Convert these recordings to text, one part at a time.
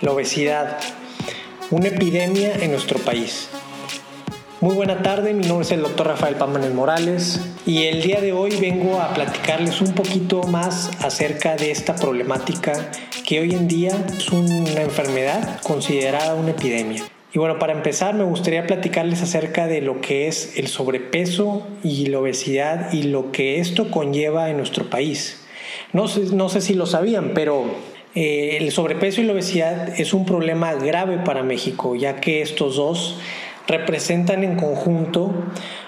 La obesidad, una epidemia en nuestro país. Muy buena tarde, mi nombre es el doctor Rafael Pámanes Morales y el día de hoy vengo a platicarles un poquito más acerca de esta problemática que hoy en día es una enfermedad considerada una epidemia. Y bueno, para empezar me gustaría platicarles acerca de lo que es el sobrepeso y la obesidad y lo que esto conlleva en nuestro país. No sé, no sé si lo sabían, pero eh, el sobrepeso y la obesidad es un problema grave para México, ya que estos dos representan en conjunto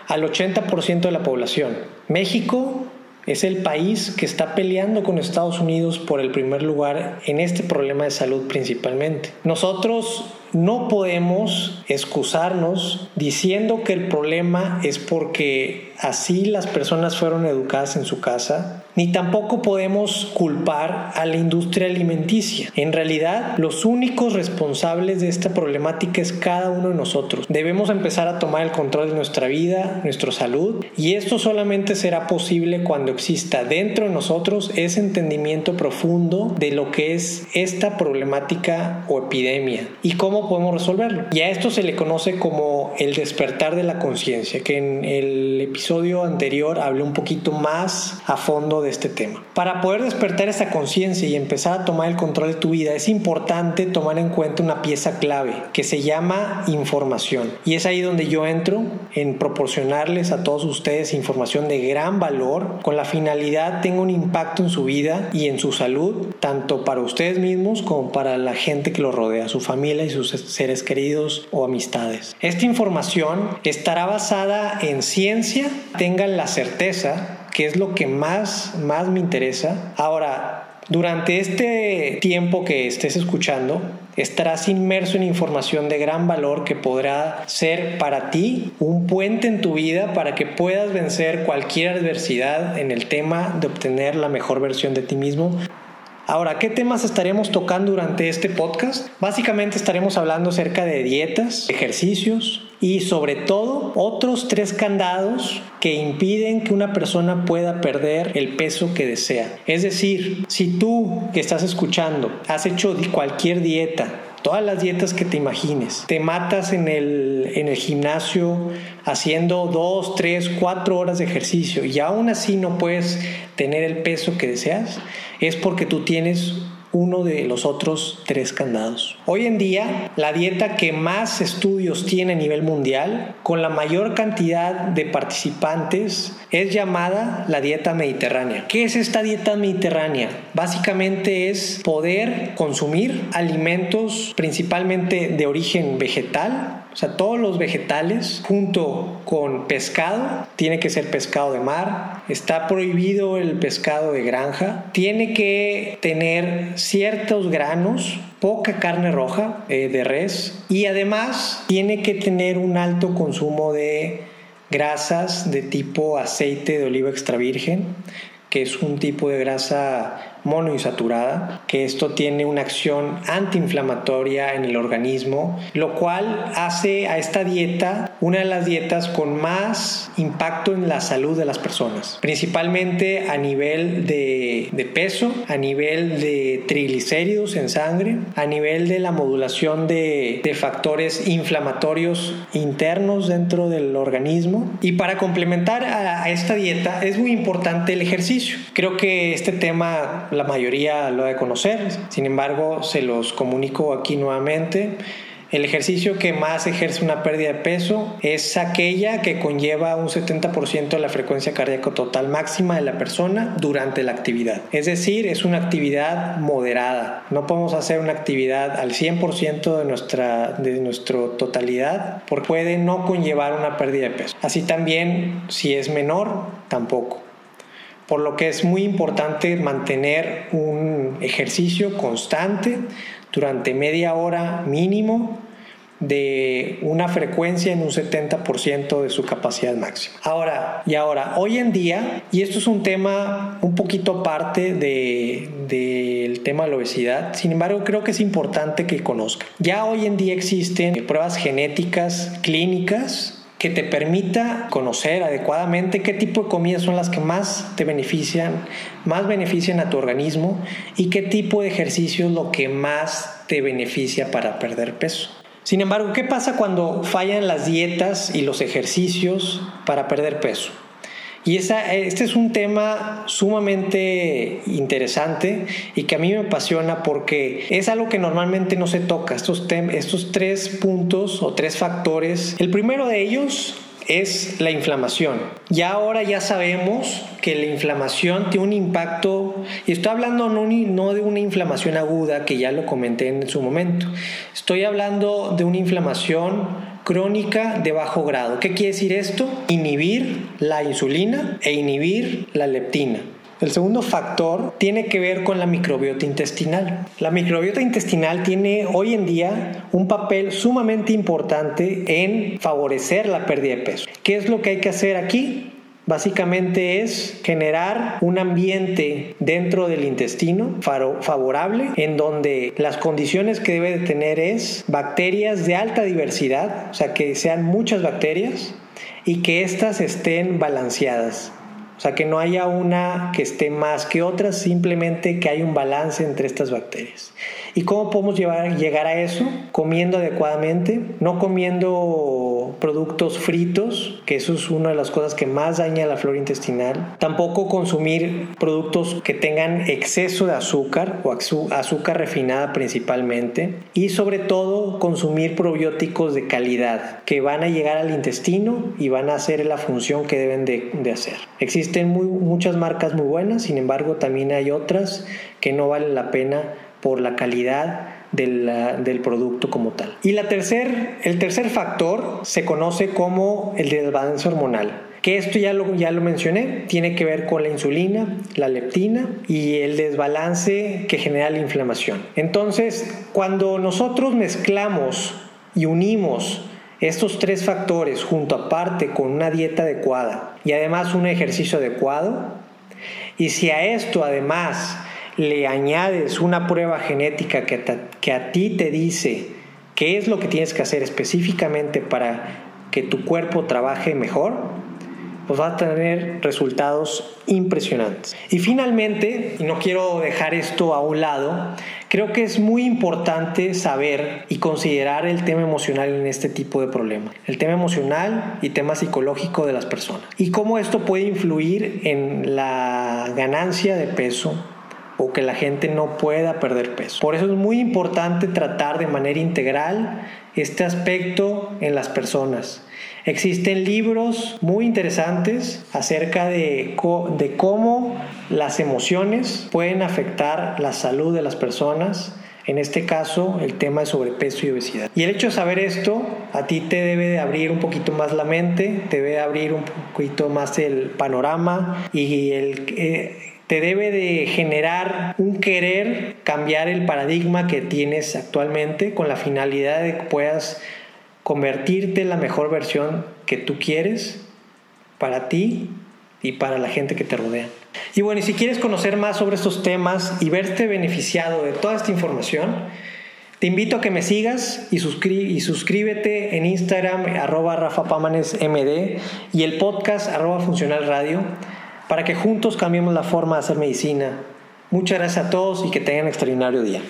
al 80% de la población. México es el país que está peleando con Estados Unidos por el primer lugar en este problema de salud principalmente. Nosotros no podemos excusarnos diciendo que el problema es porque así las personas fueron educadas en su casa, ni tampoco podemos culpar a la industria alimenticia. En realidad, los únicos responsables de esta problemática es cada uno de nosotros. Debemos empezar a tomar el control de nuestra vida, nuestra salud, y esto solamente será posible cuando exista dentro de nosotros ese entendimiento profundo de lo que es esta problemática o epidemia y cómo podemos resolverlo. Y a esto se le conoce como el despertar de la conciencia, que en el episodio anterior hablé un poquito más a fondo de este tema. Para poder despertar esta conciencia y empezar a tomar el control de tu vida, es importante tomar en cuenta una pieza clave que se llama información. Y es ahí donde yo entro en proporcionarles a todos ustedes información de gran valor con la finalidad tenga un impacto en su vida y en su salud, tanto para ustedes mismos como para la gente que los rodea, su familia y sus seres queridos o amistades. Esta información estará basada en ciencia, tengan la certeza, que es lo que más, más me interesa. Ahora, durante este tiempo que estés escuchando, estarás inmerso en información de gran valor que podrá ser para ti un puente en tu vida para que puedas vencer cualquier adversidad en el tema de obtener la mejor versión de ti mismo Ahora, ¿qué temas estaremos tocando durante este podcast? Básicamente estaremos hablando acerca de dietas, ejercicios y sobre todo otros tres candados que impiden que una persona pueda perder el peso que desea. Es decir, si tú que estás escuchando has hecho cualquier dieta, todas las dietas que te imagines. Te matas en el, en el gimnasio haciendo dos, tres, cuatro horas de ejercicio y aún así no puedes tener el peso que deseas es porque tú tienes uno de los otros tres candados. Hoy en día, la dieta que más estudios tiene a nivel mundial, con la mayor cantidad de participantes, es llamada la dieta mediterránea. ¿Qué es esta dieta mediterránea? Básicamente es poder consumir alimentos principalmente de origen vegetal, o sea, todos los vegetales junto con pescado, tiene que ser pescado de mar, está prohibido el pescado de granja, tiene que tener ciertos granos, poca carne roja eh, de res. Y además tiene que tener un alto consumo de grasas de tipo aceite de oliva extra virgen, que es un tipo de grasa monoinsaturada, que esto tiene una acción antiinflamatoria en el organismo, lo cual hace a esta dieta una de las dietas con más impacto en la salud de las personas, principalmente a nivel de, peso, a nivel de triglicéridos en sangre, a nivel de la modulación de, de factores inflamatorios internos dentro del organismo. Y para complementar a, a esta dieta es muy importante el ejercicio. Creo que este tema la mayoría lo ha de conocer, sin embargo se los comunico aquí nuevamente. El ejercicio que más ejerce una pérdida de peso es aquella que conlleva un 70% de la frecuencia cardíaca total máxima de la persona durante la actividad. Es decir, es una actividad moderada. No podemos hacer una actividad al 100% de nuestra, de nuestra totalidad porque puede no conllevar una pérdida de peso. Así también, si es menor, tampoco por lo que es muy importante mantener un ejercicio constante durante media hora mínimo de una frecuencia en un 70% de su capacidad máxima. Ahora, y ahora, hoy en día, y esto es un tema un poquito aparte del de, tema de la obesidad, sin embargo creo que es importante que conozcan. Ya hoy en día existen pruebas genéticas clínicas que te permita conocer adecuadamente qué tipo de comidas son las que más te benefician, más benefician a tu organismo y qué tipo de ejercicio es lo que más te beneficia para perder peso. Sin embargo, ¿qué pasa cuando fallan las dietas y los ejercicios para perder peso? Y este es un tema sumamente interesante y que a mí me apasiona porque es algo que normalmente no se toca, estos, tres puntos o tres factores. El primero de ellos es la inflamación. Ya ahora ya sabemos que la inflamación tiene un impacto, y estoy hablando no, no, de una inflamación aguda, que ya lo comenté en su momento, estoy hablando de una inflamación crónica de bajo grado. ¿Qué quiere decir esto? Inhibir la insulina e inhibir la leptina. El segundo factor tiene que ver con la microbiota intestinal. La microbiota intestinal tiene hoy en día un papel sumamente importante en favorecer la pérdida de peso. ¿Qué es lo que hay que hacer aquí? Básicamente es generar un ambiente dentro del intestino favorable en donde las condiciones que debe de tener es bacterias de alta diversidad, o sea que sean muchas bacterias y que éstas estén balanceadas. O sea, que no haya una que esté más que otra, simplemente que haya un balance entre estas bacterias. ¿Y cómo podemos llegar a eso? Comiendo adecuadamente, no comiendo productos fritos, que eso es una de las cosas que más daña la flora intestinal. Tampoco consumir productos que tengan exceso de azúcar o azúcar refinada principalmente. Y sobre todo consumir probióticos de calidad que van a llegar al intestino y van a hacer la función que deben de, hacer. Existen muchas marcas muy buenas, sin embargo también hay otras que no valen la pena por la calidad del, producto como tal. Y la tercer, el tercer factor se conoce como el desbalance hormonal que esto ya lo, ya lo mencioné, tiene que ver con la insulina, la leptina y el desbalance que genera la inflamación. Entonces, cuando nosotros mezclamos y unimos estos tres factores junto aparte con una dieta adecuada y además un ejercicio adecuado, y si a esto además le añades una prueba genética que, que a ti te dice qué es lo que tienes que hacer específicamente para que tu cuerpo trabaje mejor, pues vas a tener resultados impresionantes. Y finalmente, y no quiero dejar esto a un lado, creo que es muy importante saber y considerar el tema emocional en este tipo de problemas. El tema emocional y tema psicológico de las personas. Y cómo esto puede influir en la ganancia de peso, o que la gente no pueda perder peso. Por eso es muy importante tratar de manera integral este aspecto en las personas. Existen libros muy interesantes acerca de, de cómo las emociones pueden afectar la salud de las personas en este caso el tema de sobrepeso y obesidad. Y el hecho de saber esto a ti te debe de abrir un poquito más la mente, te debe de abrir un poquito más el panorama y el, eh, te debe de generar un querer cambiar el paradigma que tienes actualmente con la finalidad de que puedas convertirte en la mejor versión que tú quieres para ti y para la gente que te rodea. Y bueno, y si quieres conocer más sobre estos temas y verte beneficiado de toda esta información, te invito a que me sigas y, y suscríbete en Instagram arroba Rafa MD y el podcast arroba Funcional Radio para que juntos cambiemos la forma de hacer medicina. Muchas gracias a todos y que tengan un extraordinario día.